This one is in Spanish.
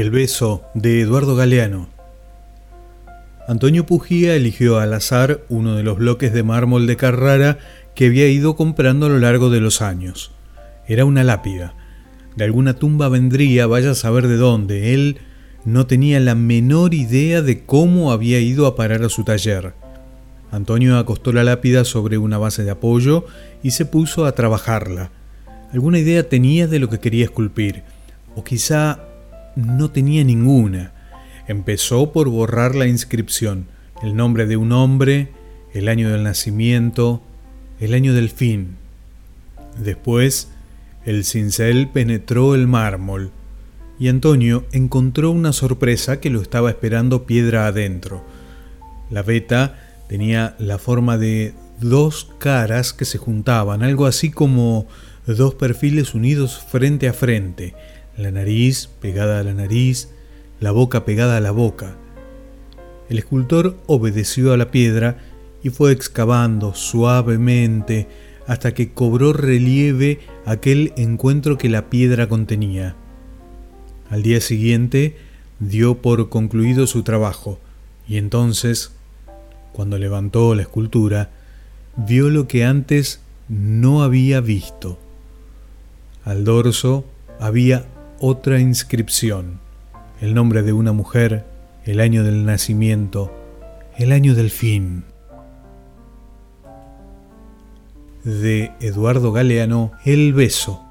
El beso de Eduardo Galeano. Antonio Pujía eligió al azar uno de los bloques de mármol de Carrara que había ido comprando a lo largo de los años. Era una lápida. De alguna tumba vendría, vaya a saber de dónde. Él no tenía la menor idea de cómo había ido a parar a su taller. Antonio acostó la lápida sobre una base de apoyo y se puso a trabajarla. Alguna idea tenía de lo que quería esculpir, o quizá no tenía ninguna. Empezó por borrar la inscripción, el nombre de un hombre, el año del nacimiento, el año del fin. Después, el cincel penetró el mármol y Antonio encontró una sorpresa que lo estaba esperando piedra adentro. La veta tenía la forma de dos caras que se juntaban, algo así como dos perfiles unidos frente a frente, la nariz pegada a la nariz, la boca pegada a la boca. El escultor obedeció a la piedra y fue excavando suavemente hasta que cobró relieve aquel encuentro que la piedra contenía. Al día siguiente dio por concluido su trabajo y entonces, cuando levantó la escultura, vio lo que antes no había visto. Al dorso había otra inscripción, el nombre de una mujer, el año del nacimiento, el año del fin. De Eduardo Galeano, El beso.